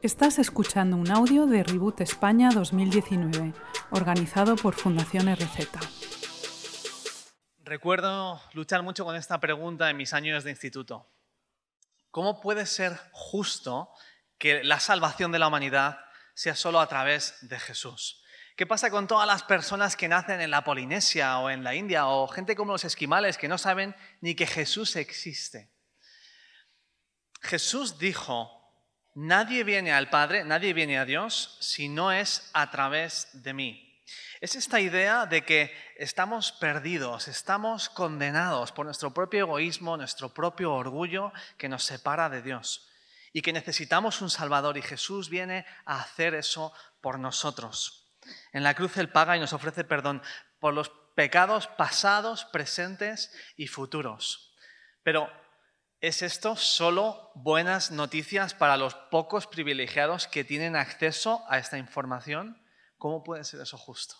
Estás escuchando un audio de Reboot España 2019, organizado por Fundación RZ. Recuerdo luchar mucho con esta pregunta en mis años de instituto. ¿Cómo puede ser justo que la salvación de la humanidad sea solo a través de Jesús? ¿Qué pasa con todas las personas que nacen en la Polinesia o en la India o gente como los esquimales que no saben ni que Jesús existe? Jesús dijo, nadie viene al Padre, nadie viene a Dios si no es a través de mí. Es esta idea de que estamos perdidos, estamos condenados por nuestro propio egoísmo, nuestro propio orgullo que nos separa de Dios y que necesitamos un Salvador y Jesús viene a hacer eso por nosotros. En la cruz Él paga y nos ofrece perdón por los pecados pasados, presentes y futuros. Pero ¿Es esto solo buenas noticias para los pocos privilegiados que tienen acceso a esta información? ¿Cómo puede ser eso justo?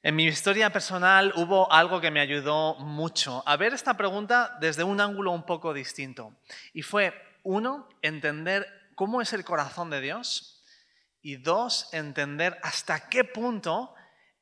En mi historia personal hubo algo que me ayudó mucho a ver esta pregunta desde un ángulo un poco distinto. Y fue, uno, entender cómo es el corazón de Dios y dos, entender hasta qué punto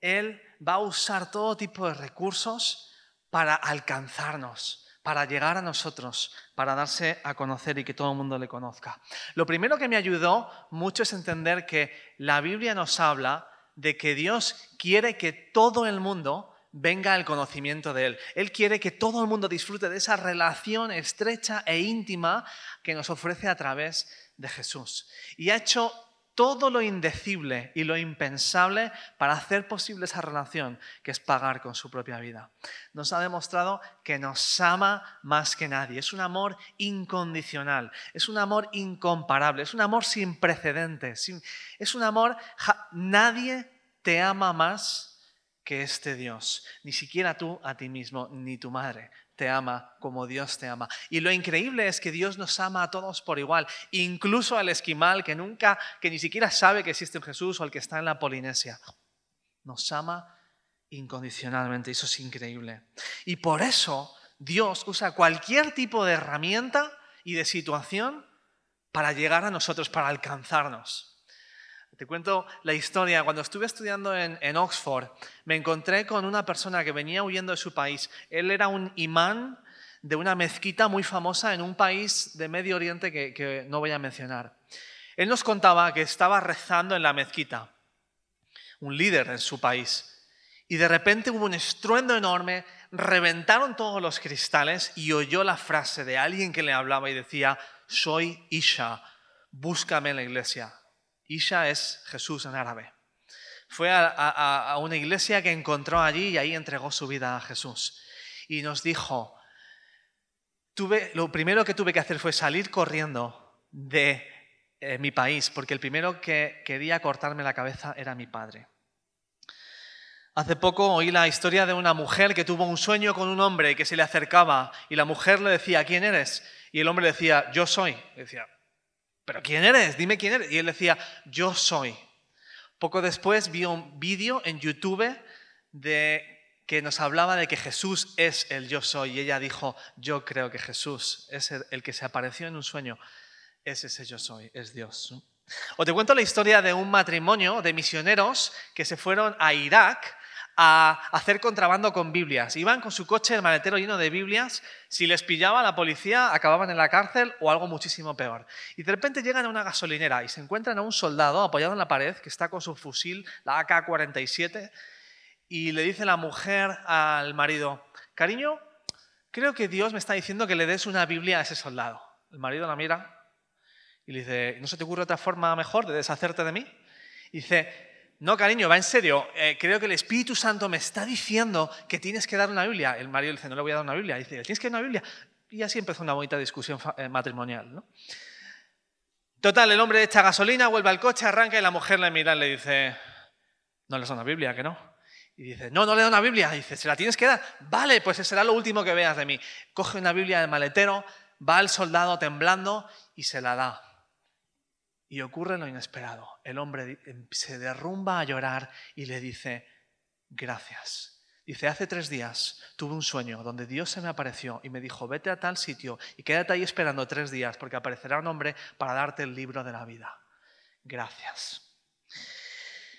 Él va a usar todo tipo de recursos para alcanzarnos para llegar a nosotros, para darse a conocer y que todo el mundo le conozca. Lo primero que me ayudó mucho es entender que la Biblia nos habla de que Dios quiere que todo el mundo venga al conocimiento de Él. Él quiere que todo el mundo disfrute de esa relación estrecha e íntima que nos ofrece a través de Jesús. Y ha hecho todo lo indecible y lo impensable para hacer posible esa relación, que es pagar con su propia vida. Nos ha demostrado que nos ama más que nadie. Es un amor incondicional, es un amor incomparable, es un amor sin precedentes, es un amor, nadie te ama más que este Dios, ni siquiera tú a ti mismo, ni tu madre ama como Dios te ama. Y lo increíble es que Dios nos ama a todos por igual, incluso al esquimal que nunca, que ni siquiera sabe que existe un Jesús o al que está en la Polinesia. Nos ama incondicionalmente, eso es increíble. Y por eso Dios usa cualquier tipo de herramienta y de situación para llegar a nosotros, para alcanzarnos. Te cuento la historia. Cuando estuve estudiando en, Oxford, me encontré con una persona que venía huyendo de su país. Él era un imán de una mezquita muy famosa en un país de Medio Oriente que, que no voy a mencionar. Él nos contaba que estaba rezando en la mezquita, un líder en su país. Y de repente hubo un estruendo enorme, reventaron todos los cristales y oyó la frase de alguien que le hablaba y decía, soy Isha, búscame en la iglesia. Isha es Jesús en árabe. Fue a, una iglesia que encontró allí y ahí entregó su vida a Jesús. Y nos dijo, tuve, lo primero que tuve que hacer fue salir corriendo de eh, mi país, porque el primero que quería cortarme la cabeza era mi padre. Hace poco oí la historia de una mujer que tuvo un sueño con un hombre que se le acercaba y la mujer le decía, ¿quién eres? Y el hombre decía, yo soy. decía, ¿pero quién eres? Dime quién eres. Y él decía, yo soy. Poco después vi un vídeo en YouTube de que nos hablaba de que Jesús es el yo soy. Y ella dijo, yo creo que Jesús es el, que se apareció en un sueño. Es ese yo soy, es Dios. O te cuento la historia de un matrimonio de misioneros que se fueron a Irak a hacer contrabando con Biblias. Iban con su coche, el maletero lleno de Biblias. Si les pillaba la policía, acababan en la cárcel o algo muchísimo peor. Y de repente llegan a una gasolinera y se encuentran a un soldado apoyado en la pared que está con su fusil, la AK-47, y le dice la mujer al marido, cariño, creo que Dios me está diciendo que le des una Biblia a ese soldado. El marido la mira y le dice, ¿no se te ocurre otra forma mejor de deshacerte de mí? Y dice, no, cariño, va en serio. Eh, creo que el Espíritu Santo me está diciendo que tienes que dar una Biblia. El marido le dice, no le voy a dar una Biblia. dice, tienes que dar una Biblia. Y así empezó una bonita discusión eh, matrimonial. Total, el hombre echa gasolina, vuelve al coche, arranca y la mujer le mira y le dice, no le das una Biblia, que no. Y dice, no, no le da una Biblia. Dice, ¿se la tienes que dar? Vale, pues será lo último que veas de mí. Coge una Biblia del maletero, va al soldado temblando y se la da. Y ocurre lo inesperado. El hombre em, se derrumba a llorar y le dice, gracias. Dice, hace tres días tuve un sueño donde Dios se me apareció y me dijo, vete a tal sitio y quédate ahí esperando tres días porque aparecerá un hombre para darte el libro de la vida. Gracias.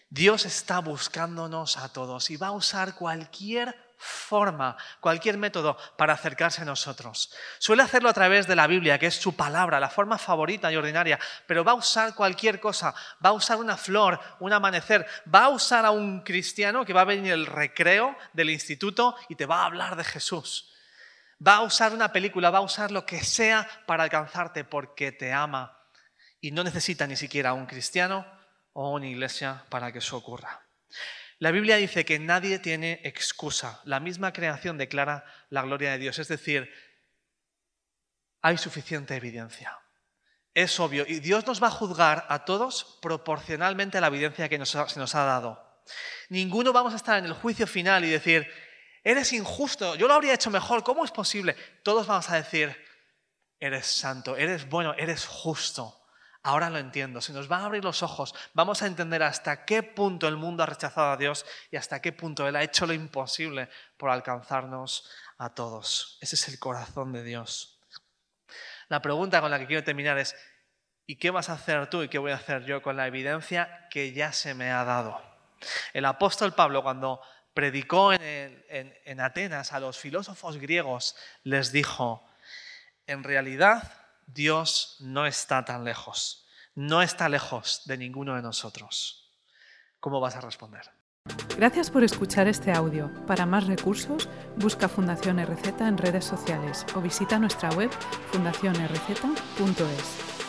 Dios está buscándonos a todos y va a usar cualquier forma, cualquier método para acercarse a nosotros. Suele hacerlo a través de la Biblia, que es su palabra, la forma favorita y ordinaria, pero va a usar cualquier cosa, va a usar una flor, un amanecer, va a usar a un cristiano que va a venir el recreo del instituto y te va a hablar de Jesús. Va a usar una película, va a usar lo que sea para alcanzarte porque te ama y no necesita ni siquiera un cristiano o una iglesia para que eso ocurra. La Biblia dice que nadie tiene excusa. La misma creación declara la gloria de Dios. Es decir, hay suficiente evidencia. Es obvio. Y Dios nos va a juzgar a todos proporcionalmente a la evidencia que se nos ha dado. Ninguno vamos a estar en el juicio final y decir, eres injusto, yo lo habría hecho mejor, ¿cómo es posible? Todos vamos a decir, eres santo, eres bueno, eres justo. Ahora lo entiendo, se nos van a abrir los ojos, vamos a entender hasta qué punto el mundo ha rechazado a Dios y hasta qué punto Él ha hecho lo imposible por alcanzarnos a todos. Ese es el corazón de Dios. La pregunta con la que quiero terminar es, ¿y qué vas a hacer tú y qué voy a hacer yo con la evidencia que ya se me ha dado? El apóstol Pablo cuando predicó en, en Atenas a los filósofos griegos les dijo, en realidad Dios no está tan lejos, no está lejos de ninguno de nosotros. ¿Cómo vas a responder? Gracias por escuchar este audio. Para más recursos, busca Fundación RZ en redes sociales o visita nuestra web fundacionrz.es.